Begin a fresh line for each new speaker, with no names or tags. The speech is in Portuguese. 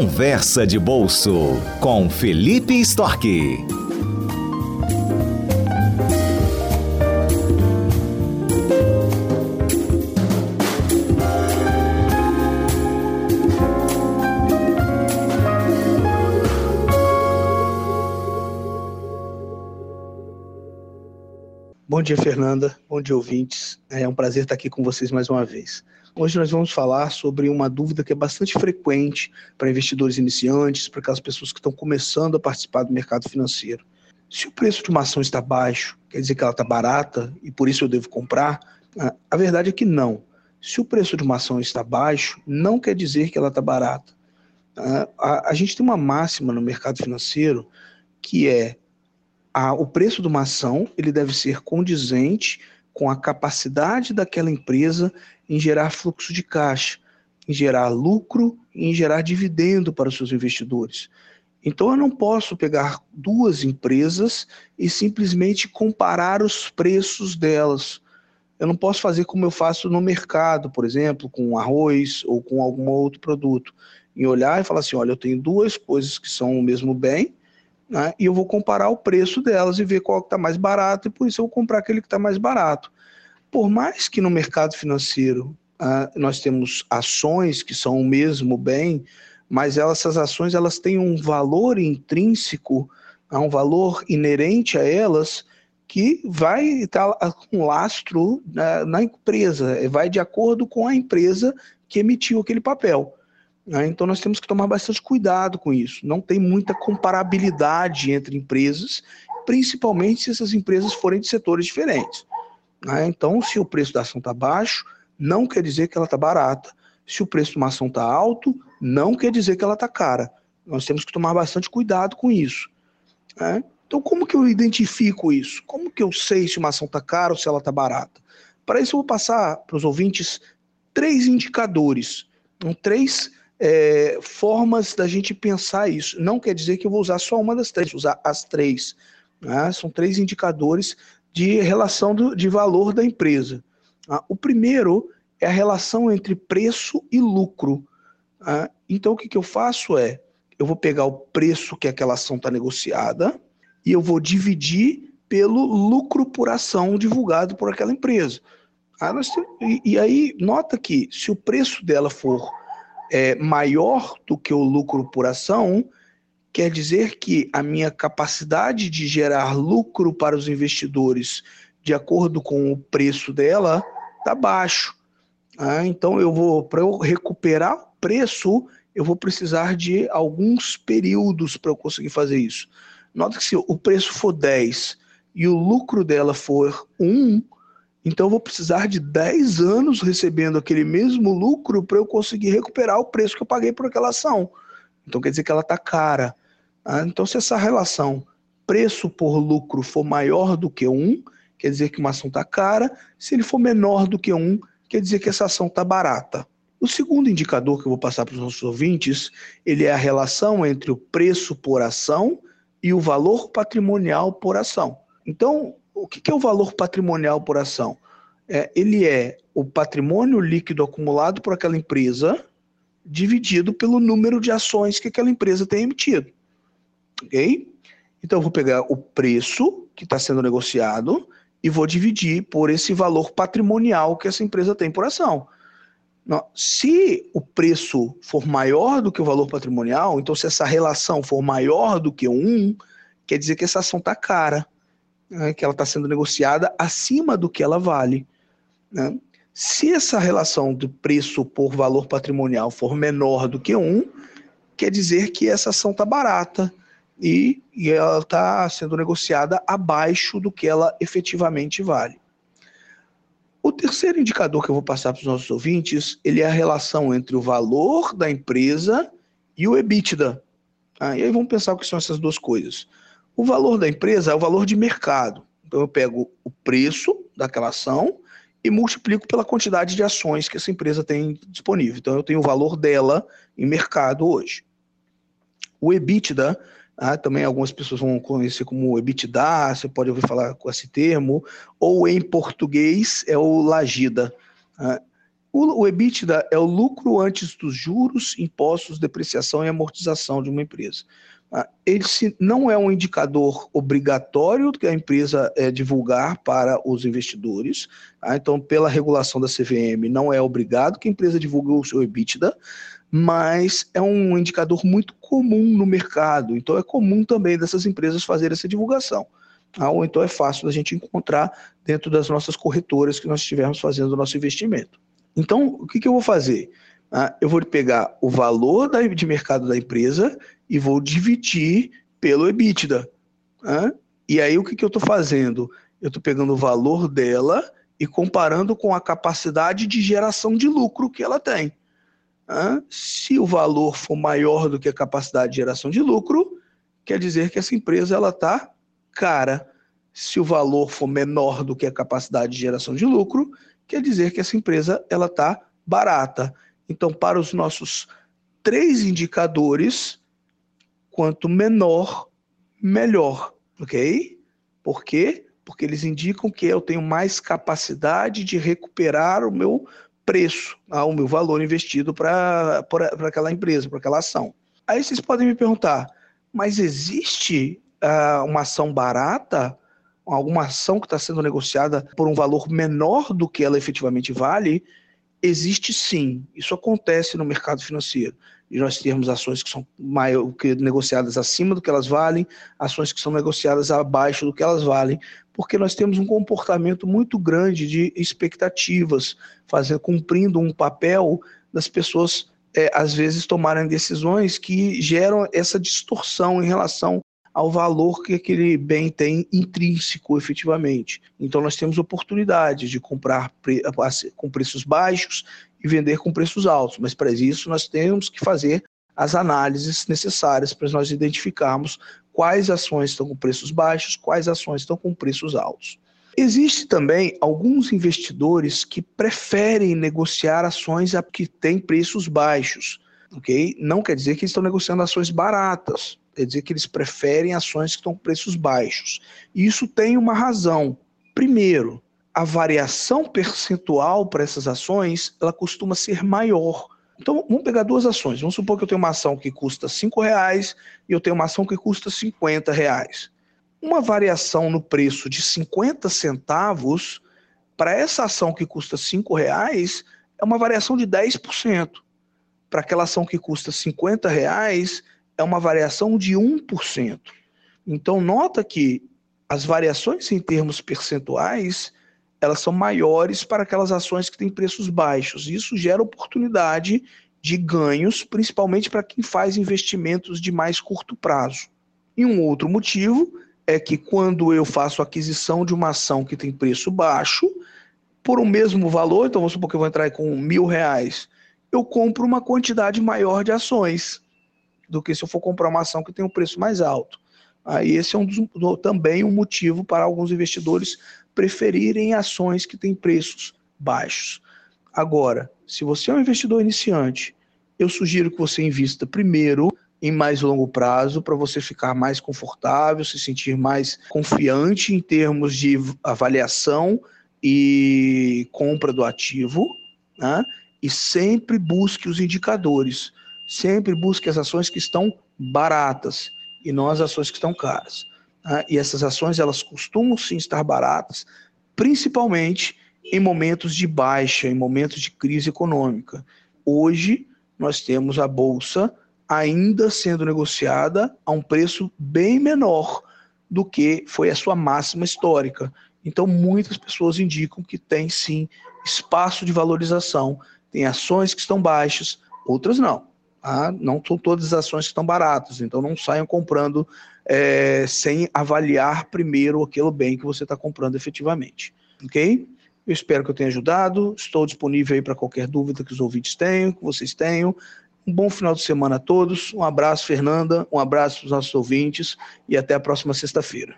Conversa de Bolso com Felipe Storck.
Bom dia, Fernanda. Bom dia, ouvintes. É um prazer estar aqui com vocês mais uma vez. Hoje nós vamos falar sobre uma dúvida que é bastante frequente para investidores iniciantes, para aquelas pessoas que estão começando a participar do mercado financeiro. Se o preço de uma ação está baixo, quer dizer que ela está barata e por isso eu devo comprar? A verdade é que não. Se o preço de uma ação está baixo, não quer dizer que ela está barata. A, gente tem uma máxima no mercado financeiro que é a, o preço de uma ação ele deve ser condizente com a capacidade daquela empresa em gerar fluxo de caixa, em gerar lucro e em gerar dividendo para os seus investidores. Então eu não posso pegar duas empresas e simplesmente comparar os preços delas. Eu não posso fazer como eu faço no mercado, por exemplo, com arroz ou com algum outro produto. E olhar e falar assim: olha, eu tenho duas coisas que são o mesmo bem, né, e eu vou comparar o preço delas e ver qual está mais barato, e por isso eu vou comprar aquele que está mais barato. Por mais que no mercado financeiro uh, nós temos ações que são o mesmo bem, mas essas ações elas têm um valor intrínseco, um valor inerente a elas que vai estar com lastro na, na empresa, vai de acordo com a empresa que emitiu aquele papel. Né? Então nós temos que tomar bastante cuidado com isso. Não tem muita comparabilidade entre empresas, principalmente se essas empresas forem de setores diferentes. Né? Então, se o preço da ação está baixo, não quer dizer que ela está barata. Se o preço de uma ação está alto, não quer dizer que ela está cara. Nós temos que tomar bastante cuidado com isso. Né? Então, como que eu identifico isso? Como que eu sei se uma ação está cara ou se ela está barata? Para isso, eu vou passar para os ouvintes três indicadores, então, três é, formas da gente pensar isso. Não quer dizer que eu vou usar só uma das três, usar as três. Né? São três indicadores de relação do, de valor da empresa. Ah, o primeiro é a relação entre preço e lucro. Ah, então, o que, que eu faço é, eu vou pegar o preço que aquela ação está negociada e eu vou dividir pelo lucro por ação divulgado por aquela empresa. Ah, e, aí, nota que se o preço dela for é, maior do que o lucro por ação, quer dizer que a minha capacidade de gerar lucro para os investidores de acordo com o preço dela está baixo. Ah, então eu vou para eu recuperar o preço, eu vou precisar de alguns períodos para eu conseguir fazer isso. Nota que se o preço for 10 e o lucro dela for 1, então eu vou precisar de 10 anos recebendo aquele mesmo lucro para eu conseguir recuperar o preço que eu paguei por aquela ação. Então quer dizer que ela está cara. Ah, então, se essa relação preço por lucro for maior do que um, quer dizer que uma ação está cara. Se ele for menor do que um, quer dizer que essa ação está barata. O segundo indicador que eu vou passar para os nossos ouvintes, ele é a relação entre o preço por ação e o valor patrimonial por ação. Então, o que é o valor patrimonial por ação? É, ele é o patrimônio líquido acumulado por aquela empresa dividido pelo número de ações que aquela empresa tem emitido ok? Então eu vou pegar o preço que está sendo negociado e vou dividir por esse valor patrimonial que essa empresa tem por ação. Se o preço for maior do que o valor patrimonial, então se essa relação for maior do que um, quer dizer que essa ação está cara, né? que ela está sendo negociada acima do que ela vale. Né? Se essa relação de preço por valor patrimonial for menor do que um, quer dizer que essa ação está barata, e, e ela está sendo negociada abaixo do que ela efetivamente vale. O terceiro indicador que eu vou passar para os nossos ouvintes, ele é a relação entre o valor da empresa e o EBITDA. Ah, e aí vamos pensar o que são essas duas coisas. O valor da empresa é o valor de mercado. Então eu pego o preço daquela ação e multiplico pela quantidade de ações que essa empresa tem disponível. Então eu tenho o valor dela em mercado hoje. O EBITDA ah, também algumas pessoas vão conhecer como EBITDA, você pode ouvir falar com esse termo, ou em português é o Lagida. Ah, O, o EBITDA é o lucro antes dos juros, impostos, depreciação e amortização de uma empresa. Ah, ele não é um indicador obrigatório que a empresa é, divulgar para os investidores. Tá? Então, pela regulação da CVM, não é obrigado que a empresa divulgue o seu EBITDA, mas é um indicador muito comum no mercado. Então, é comum também dessas empresas fazerem essa divulgação. Tá? Ou então é fácil da gente encontrar dentro das nossas corretoras que nós estivermos fazendo o nosso investimento. Então, o que, que eu vou fazer? Ah, eu vou pegar o valor da, de mercado da empresa e vou dividir pelo EBITDA. Ah, e aí, o que, que eu estou fazendo? Eu estou pegando o valor dela e comparando com a capacidade de geração de lucro que ela tem. Se o valor for maior do que a capacidade de geração de lucro, quer dizer que essa empresa ela está cara. Se o valor for menor do que a capacidade de geração de lucro, quer dizer que essa empresa ela está barata. Então, para os nossos três indicadores, quanto menor, melhor, ok? Por quê? Porque eles indicam que eu tenho mais capacidade de recuperar o meu preço, ah, o meu valor investido para aquela empresa, para aquela ação. Aí vocês podem me perguntar, mas existe ah, uma ação barata? alguma ação que está sendo negociada por um valor menor do que ela efetivamente vale, existe sim. Isso acontece no mercado financeiro. E nós temos ações que são maior, que negociadas acima do que elas valem, ações que são negociadas abaixo do que elas valem, porque nós temos um comportamento muito grande de expectativas, fazendo, cumprindo um papel das pessoas é, às vezes tomarem decisões que geram essa distorção em relação ao valor que aquele bem tem intrínseco efetivamente. Então nós temos oportunidades de comprar com preços baixos e vender com preços altos, mas para isso nós temos que fazer as análises necessárias para nós identificarmos quais ações estão com preços baixos, quais ações estão com preços altos. Existe também alguns investidores que preferem negociar ações que têm preços baixos, ok? Não quer dizer que estão negociando ações baratas quer dizer que eles preferem ações que estão com preços baixos. Isso tem uma razão. Primeiro, a variação percentual para essas ações, ela costuma ser maior. Então, vamos pegar duas ações. Vamos supor que eu tenho uma ação que custa R$ reais e eu tenho uma ação que custa R$ reais. Uma variação no preço de 50 centavos para essa ação que custa R$ reais é uma variação de 10%. Para aquela ação que custa R$ reais, é uma variação de 1%. Então, nota que as variações em termos percentuais, elas são maiores para aquelas ações que têm preços baixos. Isso gera oportunidade de ganhos, principalmente para quem faz investimentos de mais curto prazo. E um outro motivo é que quando eu faço aquisição de uma ação que tem preço baixo, por o mesmo valor, então vamos supor que eu vou entrar com mil reais, eu compro uma quantidade maior de ações do que se eu for comprar uma ação que tem um preço mais alto. Aí esse é um dos, também um motivo para alguns investidores preferirem ações que têm preços baixos. Agora, se você é um investidor iniciante, eu sugiro que você invista primeiro em mais longo prazo para você ficar mais confortável, se sentir mais confiante em termos de avaliação e compra do ativo, né? e sempre busque os indicadores sempre busque as ações que estão baratas e não as ações que estão caras. Né? E essas ações elas costumam sim estar baratas, principalmente em momentos de baixa, em momentos de crise econômica. Hoje nós temos a bolsa ainda sendo negociada a um preço bem menor do que foi a sua máxima histórica. Então, muitas pessoas indicam que tem sim espaço de valorização. Tem ações que estão baixas, outras não. Ah, não são todas as ações que estão baratas, então não saiam comprando é, sem avaliar primeiro aquele bem que você está comprando efetivamente. Ok? Eu espero que eu tenha ajudado. Estou disponível aí para qualquer dúvida que os ouvintes tenham, que vocês tenham. Um bom final de semana a todos. Um abraço, Fernanda. Um abraço para os nossos ouvintes e até a próxima sexta-feira.